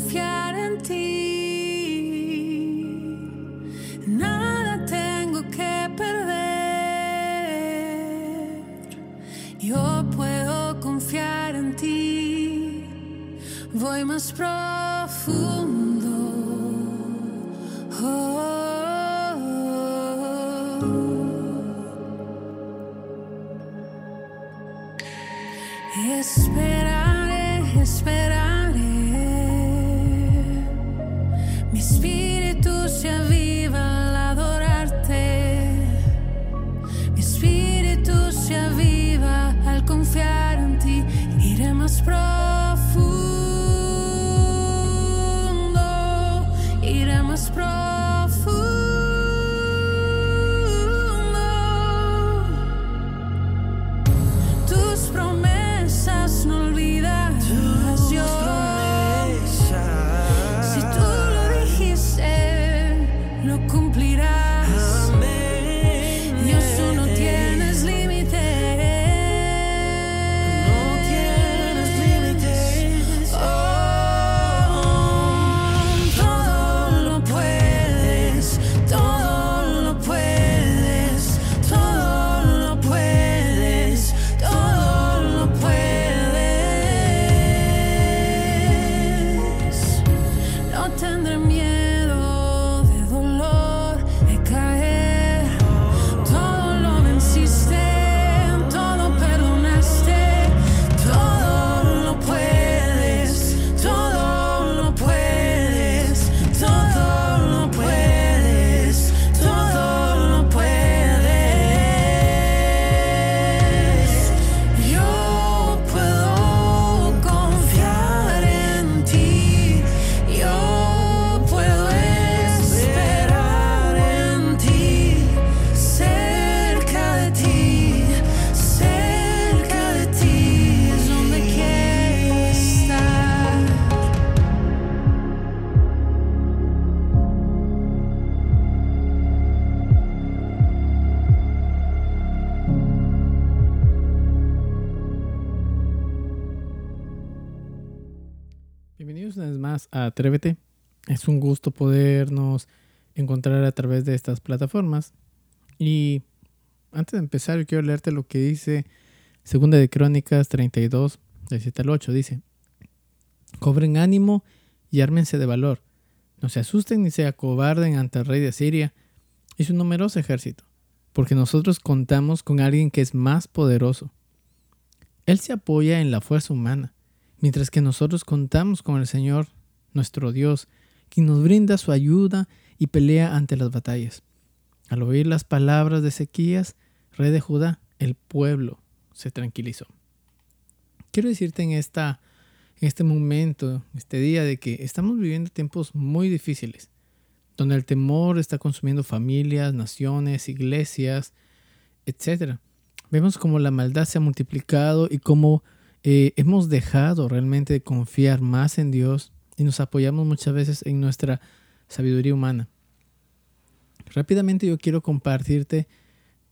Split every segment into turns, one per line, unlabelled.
Confiar en ti. Nada tengo que perder. Yo puedo confiar en ti. Voy más profundo. Oh. Esperaré, más
a Atrévete. Es un gusto podernos encontrar a través de estas plataformas. Y antes de empezar, yo quiero leerte lo que dice Segunda de Crónicas 32, del 7 al 8. Dice, cobren ánimo y ármense de valor. No se asusten ni se acobarden ante el rey de Siria y su numeroso ejército, porque nosotros contamos con alguien que es más poderoso. Él se apoya en la fuerza humana mientras que nosotros contamos con el Señor, nuestro Dios, quien nos brinda su ayuda y pelea ante las batallas. Al oír las palabras de Ezequías, rey de Judá, el pueblo se tranquilizó. Quiero decirte en, esta, en este momento, este día, de que estamos viviendo tiempos muy difíciles, donde el temor está consumiendo familias, naciones, iglesias, etc. Vemos como la maldad se ha multiplicado y cómo eh, hemos dejado realmente de confiar más en Dios y nos apoyamos muchas veces en nuestra sabiduría humana. Rápidamente yo quiero compartirte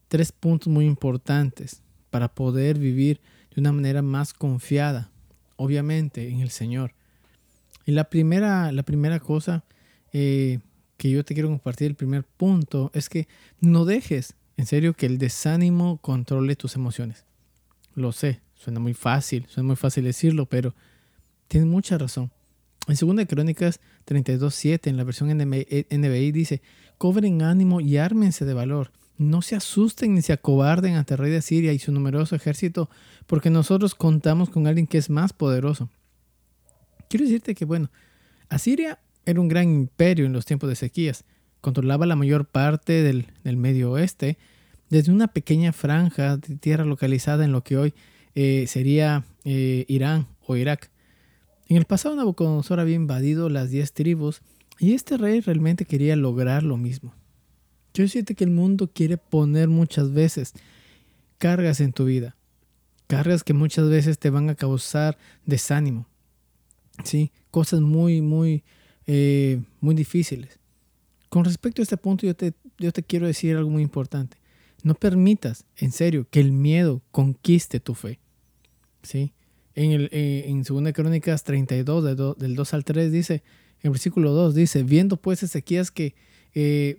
tres puntos muy importantes para poder vivir de una manera más confiada, obviamente, en el Señor. Y la primera, la primera cosa eh, que yo te quiero compartir, el primer punto, es que no dejes, en serio, que el desánimo controle tus emociones. Lo sé, suena muy fácil, suena muy fácil decirlo, pero tienes mucha razón. En 2 Crónicas 32.7, en la versión NBI, dice, cobren ánimo y ármense de valor. No se asusten ni se acobarden ante el rey de Siria y su numeroso ejército, porque nosotros contamos con alguien que es más poderoso. Quiero decirte que, bueno, Asiria era un gran imperio en los tiempos de Ezequías. Controlaba la mayor parte del, del Medio Oeste, desde una pequeña franja de tierra localizada en lo que hoy eh, sería eh, Irán o Irak. En el pasado Nabucodonosor había invadido las diez tribus y este rey realmente quería lograr lo mismo. Yo siento que el mundo quiere poner muchas veces cargas en tu vida, cargas que muchas veces te van a causar desánimo, ¿sí? cosas muy, muy, eh, muy difíciles. Con respecto a este punto, yo te, yo te quiero decir algo muy importante. No permitas, en serio, que el miedo conquiste tu fe. ¿Sí? En, el, eh, en 2 Crónicas 32, del 2, del 2 al 3, dice, en versículo 2, dice, viendo pues Ezequías que, eh,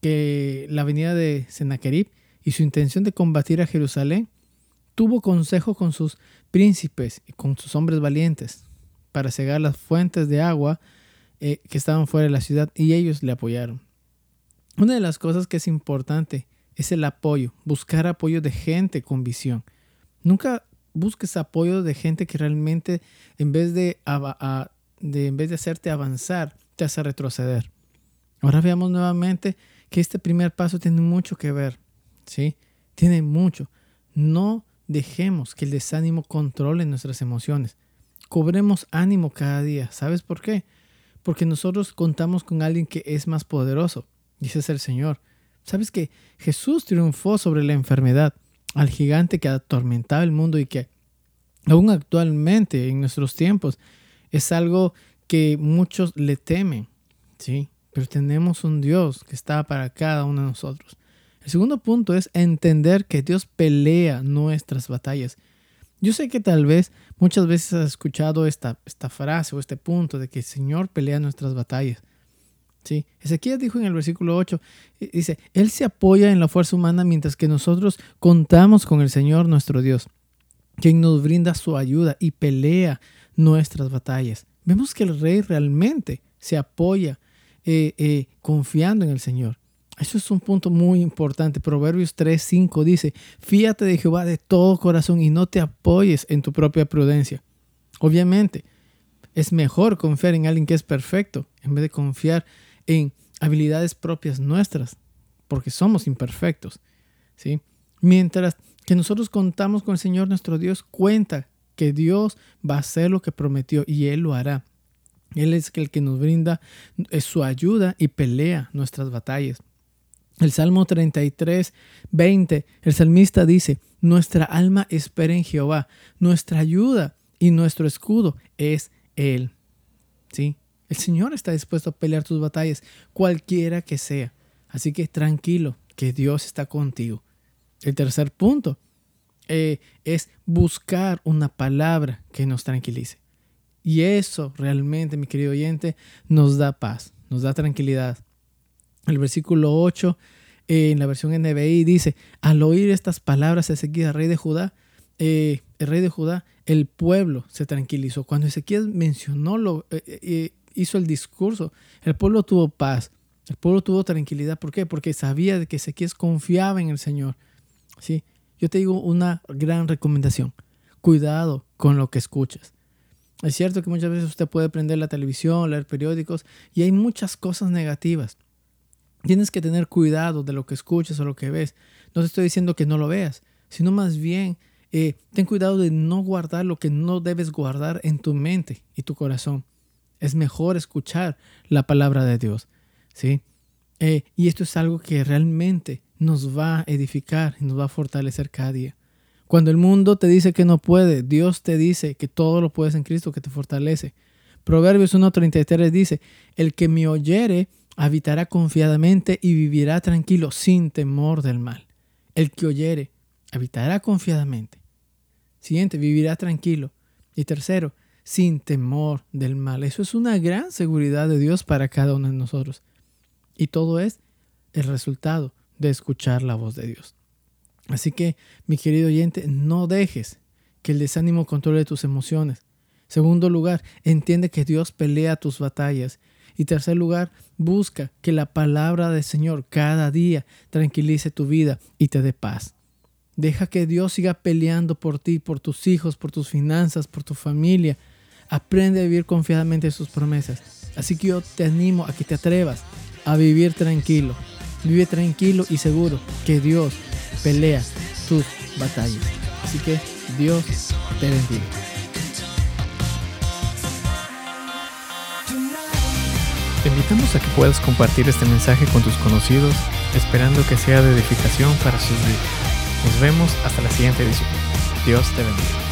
que la venida de Sennacherib y su intención de combatir a Jerusalén, tuvo consejo con sus príncipes y con sus hombres valientes para cegar las fuentes de agua eh, que estaban fuera de la ciudad y ellos le apoyaron. Una de las cosas que es importante es el apoyo, buscar apoyo de gente con visión. Nunca busques apoyo de gente que realmente en vez de, de, en vez de hacerte avanzar, te hace retroceder. Ahora veamos nuevamente que este primer paso tiene mucho que ver, ¿sí? Tiene mucho. No dejemos que el desánimo controle nuestras emociones. Cobremos ánimo cada día. ¿Sabes por qué? Porque nosotros contamos con alguien que es más poderoso, es el Señor. ¿Sabes que Jesús triunfó sobre la enfermedad? Al gigante que atormentaba el mundo y que aún actualmente en nuestros tiempos es algo que muchos le temen, ¿sí? Pero tenemos un Dios que está para cada uno de nosotros. El segundo punto es entender que Dios pelea nuestras batallas. Yo sé que tal vez muchas veces has escuchado esta, esta frase o este punto de que el Señor pelea nuestras batallas. Sí, Ezequiel dijo en el versículo 8, dice, Él se apoya en la fuerza humana mientras que nosotros contamos con el Señor nuestro Dios, quien nos brinda su ayuda y pelea nuestras batallas. Vemos que el rey realmente se apoya eh, eh, confiando en el Señor. Eso es un punto muy importante. Proverbios 3, 5 dice, fíate de Jehová de todo corazón y no te apoyes en tu propia prudencia. Obviamente, es mejor confiar en alguien que es perfecto en vez de confiar habilidades propias nuestras, porque somos imperfectos. ¿sí? Mientras que nosotros contamos con el Señor nuestro Dios, cuenta que Dios va a hacer lo que prometió y Él lo hará. Él es el que nos brinda su ayuda y pelea nuestras batallas. El Salmo 33, 20, el salmista dice, nuestra alma espera en Jehová, nuestra ayuda y nuestro escudo es Él. ¿Sí? El Señor está dispuesto a pelear tus batallas, cualquiera que sea. Así que tranquilo, que Dios está contigo. El tercer punto eh, es buscar una palabra que nos tranquilice. Y eso realmente, mi querido oyente, nos da paz, nos da tranquilidad. El versículo 8 eh, en la versión NBI dice, al oír estas palabras Ezequiel, rey de Judá, eh, el rey de Judá, el pueblo se tranquilizó. Cuando Ezequiel mencionó lo, hizo el discurso, el pueblo tuvo paz, el pueblo tuvo tranquilidad. ¿Por qué? Porque sabía de que Ezequiel confiaba en el Señor. ¿sí? Yo te digo una gran recomendación. Cuidado con lo que escuchas. Es cierto que muchas veces usted puede prender la televisión, leer periódicos y hay muchas cosas negativas. Tienes que tener cuidado de lo que escuchas o lo que ves. No te estoy diciendo que no lo veas, sino más bien eh, ten cuidado de no guardar lo que no debes guardar en tu mente y tu corazón. Es mejor escuchar la palabra de Dios. ¿sí? Eh, y esto es algo que realmente nos va a edificar y nos va a fortalecer cada día. Cuando el mundo te dice que no puede, Dios te dice que todo lo puedes en Cristo que te fortalece. Proverbios 1.33 dice, el que me oyere habitará confiadamente y vivirá tranquilo sin temor del mal. El que oyere habitará confiadamente. Siguiente, vivirá tranquilo. Y tercero, sin temor del mal. Eso es una gran seguridad de Dios para cada uno de nosotros. Y todo es el resultado de escuchar la voz de Dios. Así que, mi querido oyente, no dejes que el desánimo controle tus emociones. Segundo lugar, entiende que Dios pelea tus batallas. Y tercer lugar, busca que la palabra del Señor cada día tranquilice tu vida y te dé paz. Deja que Dios siga peleando por ti, por tus hijos, por tus finanzas, por tu familia, Aprende a vivir confiadamente sus promesas. Así que yo te animo a que te atrevas a vivir tranquilo. Vive tranquilo y seguro que Dios pelea tus batallas. Así que Dios te bendiga. Te invitamos a que puedas compartir este mensaje con tus conocidos, esperando que sea de edificación para sus vidas. Nos vemos hasta la siguiente edición. Dios te bendiga.